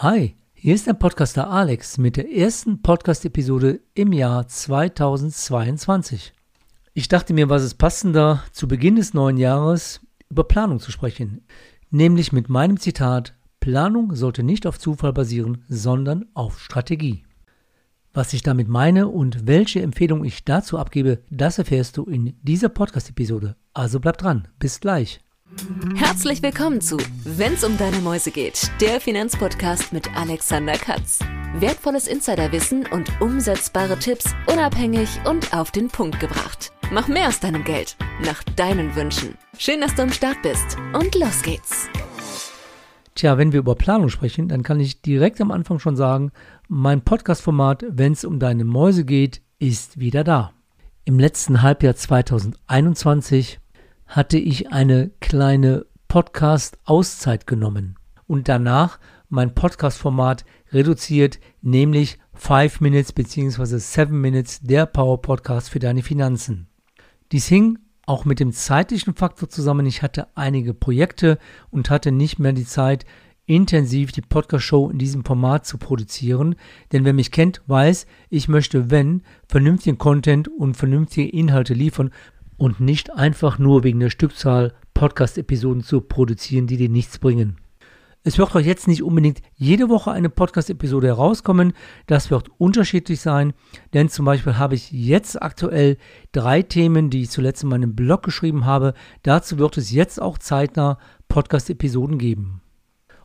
Hi, hier ist der Podcaster Alex mit der ersten Podcast-Episode im Jahr 2022. Ich dachte mir, was ist passender, zu Beginn des neuen Jahres über Planung zu sprechen, nämlich mit meinem Zitat, Planung sollte nicht auf Zufall basieren, sondern auf Strategie. Was ich damit meine und welche Empfehlung ich dazu abgebe, das erfährst du in dieser Podcast-Episode. Also bleib dran, bis gleich. Herzlich willkommen zu Wenn's um deine Mäuse geht, der Finanzpodcast mit Alexander Katz. Wertvolles Insiderwissen und umsetzbare Tipps unabhängig und auf den Punkt gebracht. Mach mehr aus deinem Geld, nach deinen Wünschen. Schön, dass du am Start bist und los geht's. Tja, wenn wir über Planung sprechen, dann kann ich direkt am Anfang schon sagen, mein Podcast-Format Wenn's um deine Mäuse geht, ist wieder da. Im letzten Halbjahr 2021 hatte ich eine kleine Podcast-Auszeit genommen und danach mein Podcast-Format reduziert, nämlich 5 Minutes bzw. 7 Minutes der Power Podcast für deine Finanzen. Dies hing auch mit dem zeitlichen Faktor zusammen. Ich hatte einige Projekte und hatte nicht mehr die Zeit, intensiv die Podcast-Show in diesem Format zu produzieren. Denn wer mich kennt, weiß, ich möchte, wenn, vernünftigen Content und vernünftige Inhalte liefern, und nicht einfach nur wegen der Stückzahl Podcast-Episoden zu produzieren, die dir nichts bringen. Es wird auch jetzt nicht unbedingt jede Woche eine Podcast-Episode herauskommen. Das wird unterschiedlich sein, denn zum Beispiel habe ich jetzt aktuell drei Themen, die ich zuletzt in meinem Blog geschrieben habe. Dazu wird es jetzt auch zeitnah Podcast-Episoden geben.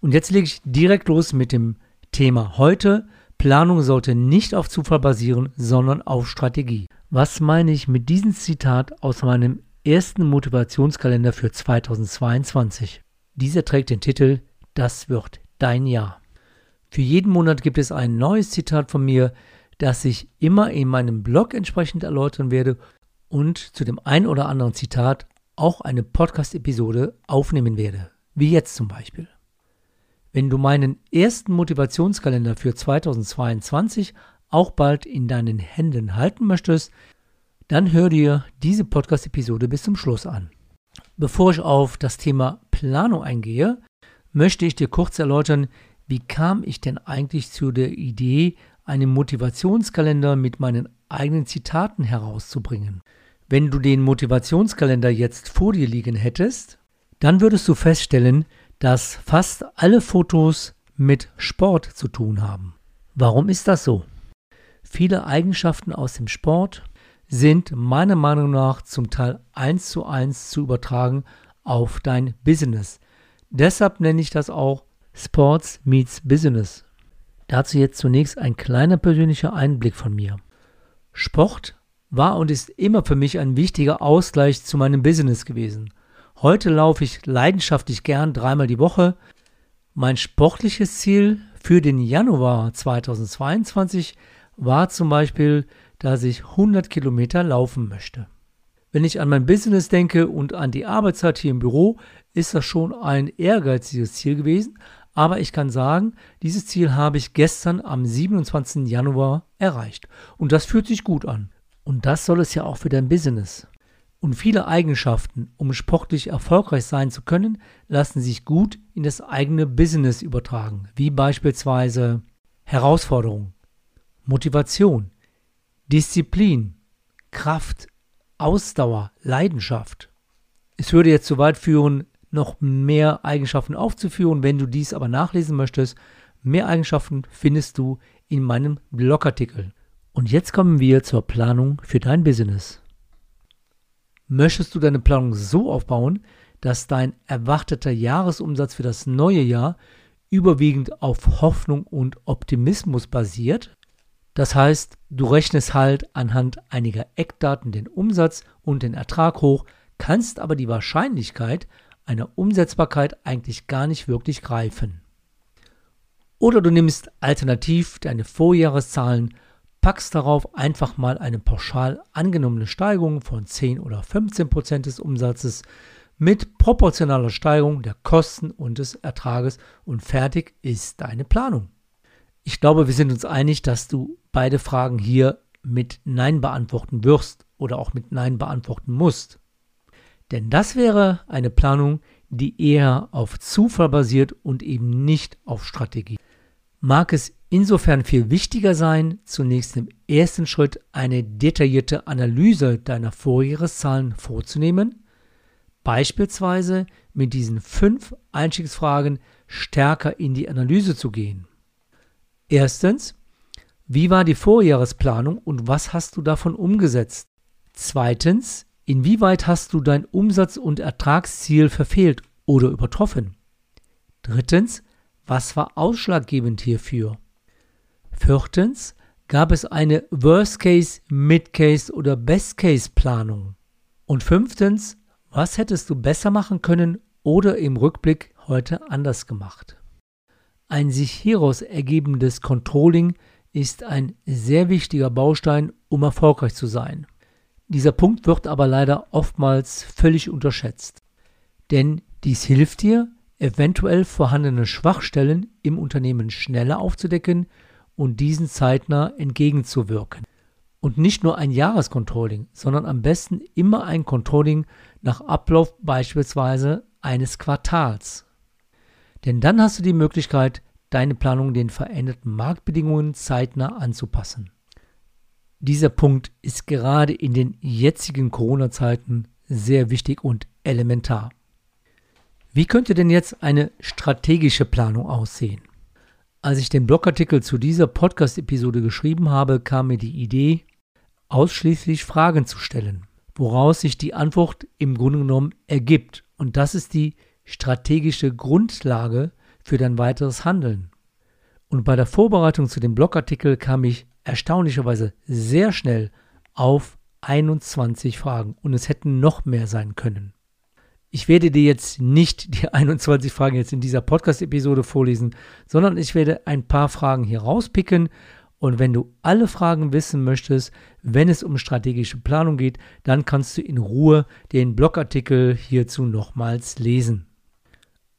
Und jetzt lege ich direkt los mit dem Thema heute. Planung sollte nicht auf Zufall basieren, sondern auf Strategie. Was meine ich mit diesem Zitat aus meinem ersten Motivationskalender für 2022? Dieser trägt den Titel Das wird dein Jahr. Für jeden Monat gibt es ein neues Zitat von mir, das ich immer in meinem Blog entsprechend erläutern werde und zu dem ein oder anderen Zitat auch eine Podcast-Episode aufnehmen werde, wie jetzt zum Beispiel. Wenn du meinen ersten Motivationskalender für 2022 auch bald in deinen Händen halten möchtest, dann hör dir diese Podcast-Episode bis zum Schluss an. Bevor ich auf das Thema Planung eingehe, möchte ich dir kurz erläutern, wie kam ich denn eigentlich zu der Idee, einen Motivationskalender mit meinen eigenen Zitaten herauszubringen. Wenn du den Motivationskalender jetzt vor dir liegen hättest, dann würdest du feststellen, dass fast alle Fotos mit Sport zu tun haben. Warum ist das so? Viele Eigenschaften aus dem Sport sind meiner Meinung nach zum Teil eins zu eins zu übertragen auf dein Business. Deshalb nenne ich das auch Sports meets Business. Dazu jetzt zunächst ein kleiner persönlicher Einblick von mir. Sport war und ist immer für mich ein wichtiger Ausgleich zu meinem Business gewesen. Heute laufe ich leidenschaftlich gern dreimal die Woche. Mein sportliches Ziel für den Januar 2022 war zum Beispiel, dass ich 100 Kilometer laufen möchte. Wenn ich an mein Business denke und an die Arbeitszeit hier im Büro, ist das schon ein ehrgeiziges Ziel gewesen, aber ich kann sagen, dieses Ziel habe ich gestern am 27. Januar erreicht. Und das fühlt sich gut an. Und das soll es ja auch für dein Business. Und viele Eigenschaften, um sportlich erfolgreich sein zu können, lassen sich gut in das eigene Business übertragen, wie beispielsweise Herausforderung, Motivation, Disziplin, Kraft, Ausdauer, Leidenschaft. Es würde jetzt zu weit führen, noch mehr Eigenschaften aufzuführen. Wenn du dies aber nachlesen möchtest, mehr Eigenschaften findest du in meinem Blogartikel. Und jetzt kommen wir zur Planung für dein Business. Möchtest du deine Planung so aufbauen, dass dein erwarteter Jahresumsatz für das neue Jahr überwiegend auf Hoffnung und Optimismus basiert? Das heißt, du rechnest halt anhand einiger Eckdaten den Umsatz und den Ertrag hoch, kannst aber die Wahrscheinlichkeit einer Umsetzbarkeit eigentlich gar nicht wirklich greifen. Oder du nimmst alternativ deine Vorjahreszahlen, packst darauf einfach mal eine pauschal angenommene Steigerung von 10 oder 15 Prozent des Umsatzes mit proportionaler Steigerung der Kosten und des Ertrages und fertig ist deine Planung. Ich glaube, wir sind uns einig, dass du beide Fragen hier mit Nein beantworten wirst oder auch mit Nein beantworten musst. Denn das wäre eine Planung, die eher auf Zufall basiert und eben nicht auf Strategie. Mag es insofern viel wichtiger sein, zunächst im ersten Schritt eine detaillierte Analyse deiner Vorjahreszahlen vorzunehmen, beispielsweise mit diesen fünf Einstiegsfragen stärker in die Analyse zu gehen. Erstens, wie war die Vorjahresplanung und was hast du davon umgesetzt? Zweitens, inwieweit hast du dein Umsatz- und Ertragsziel verfehlt oder übertroffen? Drittens, was war ausschlaggebend hierfür? Viertens, gab es eine Worst-Case, Mid-Case oder Best-Case-Planung? Und fünftens, was hättest du besser machen können oder im Rückblick heute anders gemacht? Ein sich hieraus ergebendes Controlling ist ein sehr wichtiger Baustein, um erfolgreich zu sein. Dieser Punkt wird aber leider oftmals völlig unterschätzt. Denn dies hilft dir, eventuell vorhandene Schwachstellen im Unternehmen schneller aufzudecken und diesen zeitnah entgegenzuwirken. Und nicht nur ein Jahrescontrolling, sondern am besten immer ein Controlling nach Ablauf beispielsweise eines Quartals. Denn dann hast du die Möglichkeit, deine Planung den veränderten Marktbedingungen zeitnah anzupassen. Dieser Punkt ist gerade in den jetzigen Corona-Zeiten sehr wichtig und elementar. Wie könnte denn jetzt eine strategische Planung aussehen? Als ich den Blogartikel zu dieser Podcast-Episode geschrieben habe, kam mir die Idee, ausschließlich Fragen zu stellen, woraus sich die Antwort im Grunde genommen ergibt. Und das ist die strategische Grundlage für dein weiteres Handeln. Und bei der Vorbereitung zu dem Blogartikel kam ich erstaunlicherweise sehr schnell auf 21 Fragen und es hätten noch mehr sein können. Ich werde dir jetzt nicht die 21 Fragen jetzt in dieser Podcast-Episode vorlesen, sondern ich werde ein paar Fragen hier rauspicken. Und wenn du alle Fragen wissen möchtest, wenn es um strategische Planung geht, dann kannst du in Ruhe den Blogartikel hierzu nochmals lesen.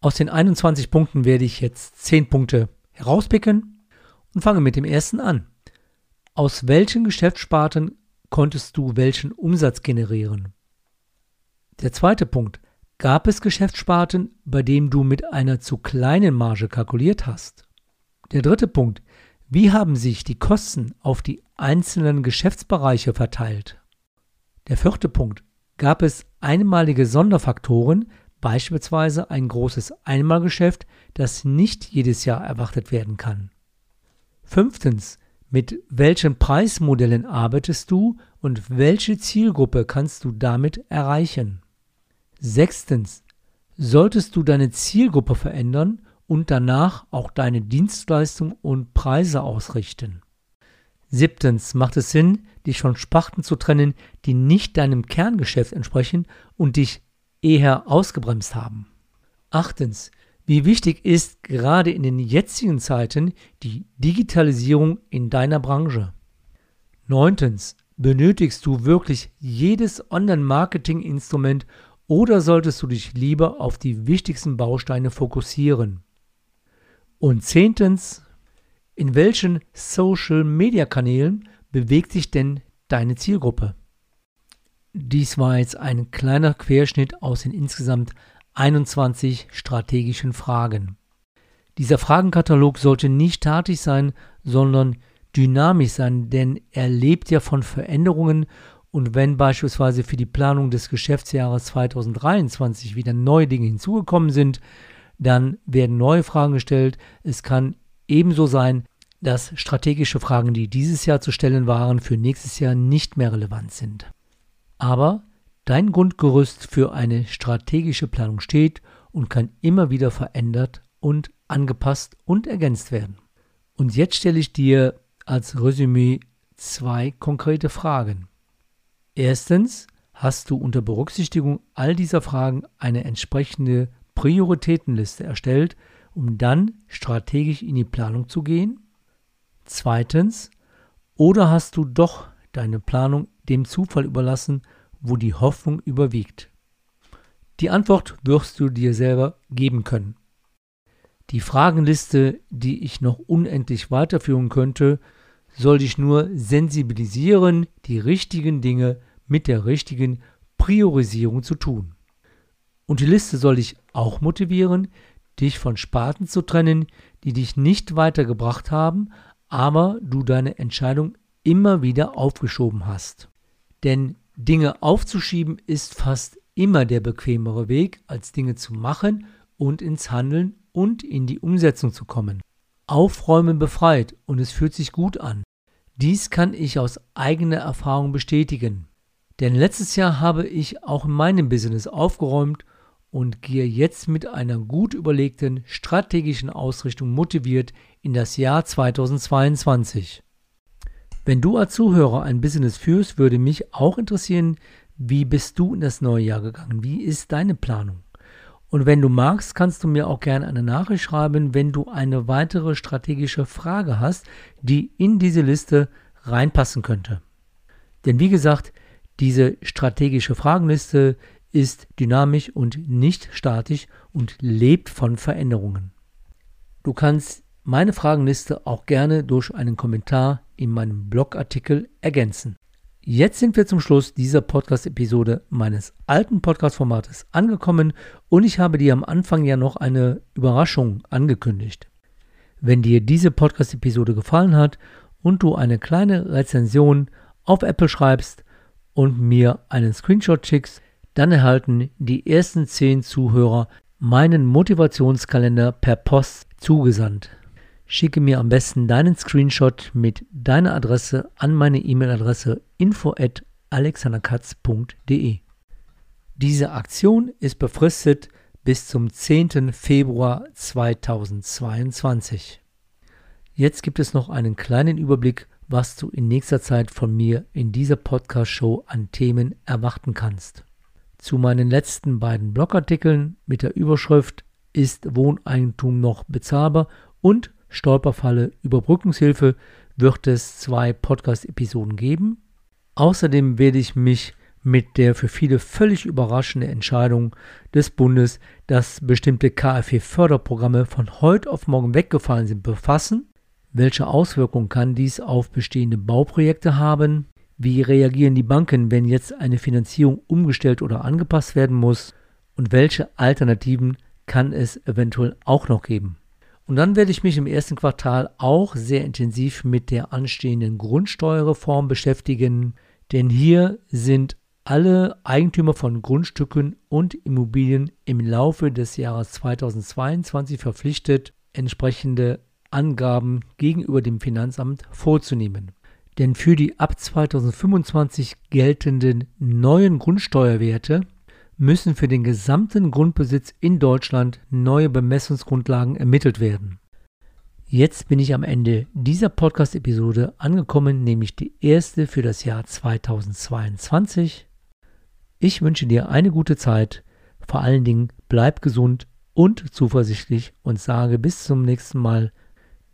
Aus den 21 Punkten werde ich jetzt 10 Punkte herauspicken und fange mit dem ersten an. Aus welchen Geschäftssparten konntest du welchen Umsatz generieren? Der zweite Punkt. Gab es Geschäftssparten, bei denen du mit einer zu kleinen Marge kalkuliert hast? Der dritte Punkt. Wie haben sich die Kosten auf die einzelnen Geschäftsbereiche verteilt? Der vierte Punkt. Gab es einmalige Sonderfaktoren, beispielsweise ein großes Einmalgeschäft, das nicht jedes Jahr erwartet werden kann? Fünftens. Mit welchen Preismodellen arbeitest du und welche Zielgruppe kannst du damit erreichen? Sechstens, solltest du deine Zielgruppe verändern und danach auch deine Dienstleistung und Preise ausrichten. Siebtens, macht es Sinn, dich von Sparten zu trennen, die nicht deinem Kerngeschäft entsprechen und dich eher ausgebremst haben. Achtens, wie wichtig ist gerade in den jetzigen Zeiten die Digitalisierung in deiner Branche? Neuntens, benötigst du wirklich jedes Online-Marketing-Instrument, oder solltest du dich lieber auf die wichtigsten Bausteine fokussieren? Und zehntens, in welchen Social-Media-Kanälen bewegt sich denn deine Zielgruppe? Dies war jetzt ein kleiner Querschnitt aus den insgesamt 21 strategischen Fragen. Dieser Fragenkatalog sollte nicht statisch sein, sondern dynamisch sein, denn er lebt ja von Veränderungen und wenn beispielsweise für die Planung des Geschäftsjahres 2023 wieder neue Dinge hinzugekommen sind, dann werden neue Fragen gestellt. Es kann ebenso sein, dass strategische Fragen, die dieses Jahr zu stellen waren, für nächstes Jahr nicht mehr relevant sind. Aber dein Grundgerüst für eine strategische Planung steht und kann immer wieder verändert und angepasst und ergänzt werden. Und jetzt stelle ich dir als Resümee zwei konkrete Fragen. Erstens, hast du unter Berücksichtigung all dieser Fragen eine entsprechende Prioritätenliste erstellt, um dann strategisch in die Planung zu gehen? Zweitens, oder hast du doch deine Planung dem Zufall überlassen, wo die Hoffnung überwiegt? Die Antwort wirst du dir selber geben können. Die Fragenliste, die ich noch unendlich weiterführen könnte, soll dich nur sensibilisieren, die richtigen Dinge mit der richtigen Priorisierung zu tun. Und die Liste soll dich auch motivieren, dich von Sparten zu trennen, die dich nicht weitergebracht haben, aber du deine Entscheidung immer wieder aufgeschoben hast. Denn Dinge aufzuschieben ist fast immer der bequemere Weg, als Dinge zu machen und ins Handeln und in die Umsetzung zu kommen. Aufräumen befreit und es fühlt sich gut an. Dies kann ich aus eigener Erfahrung bestätigen. Denn letztes Jahr habe ich auch in meinem Business aufgeräumt und gehe jetzt mit einer gut überlegten strategischen Ausrichtung motiviert in das Jahr 2022. Wenn du als Zuhörer ein Business führst, würde mich auch interessieren, wie bist du in das neue Jahr gegangen? Wie ist deine Planung? Und wenn du magst, kannst du mir auch gerne eine Nachricht schreiben, wenn du eine weitere strategische Frage hast, die in diese Liste reinpassen könnte. Denn wie gesagt, diese strategische Fragenliste ist dynamisch und nicht statisch und lebt von Veränderungen. Du kannst meine Fragenliste auch gerne durch einen Kommentar in meinem Blogartikel ergänzen. Jetzt sind wir zum Schluss dieser Podcast-Episode meines alten Podcast-Formates angekommen und ich habe dir am Anfang ja noch eine Überraschung angekündigt. Wenn dir diese Podcast-Episode gefallen hat und du eine kleine Rezension auf Apple schreibst und mir einen Screenshot schickst, dann erhalten die ersten 10 Zuhörer meinen Motivationskalender per Post zugesandt. Schicke mir am besten deinen Screenshot mit deiner Adresse an meine E-Mail-Adresse info at alexanderkatz.de. Diese Aktion ist befristet bis zum 10. Februar 2022. Jetzt gibt es noch einen kleinen Überblick, was du in nächster Zeit von mir in dieser Podcast-Show an Themen erwarten kannst. Zu meinen letzten beiden Blogartikeln mit der Überschrift Ist Wohneigentum noch bezahlbar und Stolperfalle Überbrückungshilfe wird es zwei Podcast-Episoden geben. Außerdem werde ich mich mit der für viele völlig überraschenden Entscheidung des Bundes, dass bestimmte KfW-Förderprogramme von heute auf morgen weggefallen sind, befassen. Welche Auswirkungen kann dies auf bestehende Bauprojekte haben? Wie reagieren die Banken, wenn jetzt eine Finanzierung umgestellt oder angepasst werden muss? Und welche Alternativen kann es eventuell auch noch geben? Und dann werde ich mich im ersten Quartal auch sehr intensiv mit der anstehenden Grundsteuerreform beschäftigen, denn hier sind alle Eigentümer von Grundstücken und Immobilien im Laufe des Jahres 2022 verpflichtet, entsprechende Angaben gegenüber dem Finanzamt vorzunehmen. Denn für die ab 2025 geltenden neuen Grundsteuerwerte müssen für den gesamten Grundbesitz in Deutschland neue Bemessungsgrundlagen ermittelt werden. Jetzt bin ich am Ende dieser Podcast-Episode angekommen, nämlich die erste für das Jahr 2022. Ich wünsche dir eine gute Zeit, vor allen Dingen bleib gesund und zuversichtlich und sage bis zum nächsten Mal,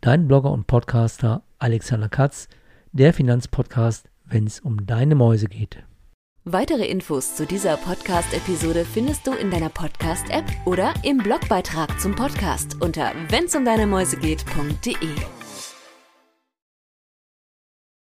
dein Blogger und Podcaster Alexander Katz, der Finanzpodcast, wenn es um deine Mäuse geht. Weitere Infos zu dieser Podcast-Episode findest du in deiner Podcast-App oder im Blogbeitrag zum Podcast unter wennsumdeinemäusegeht.de.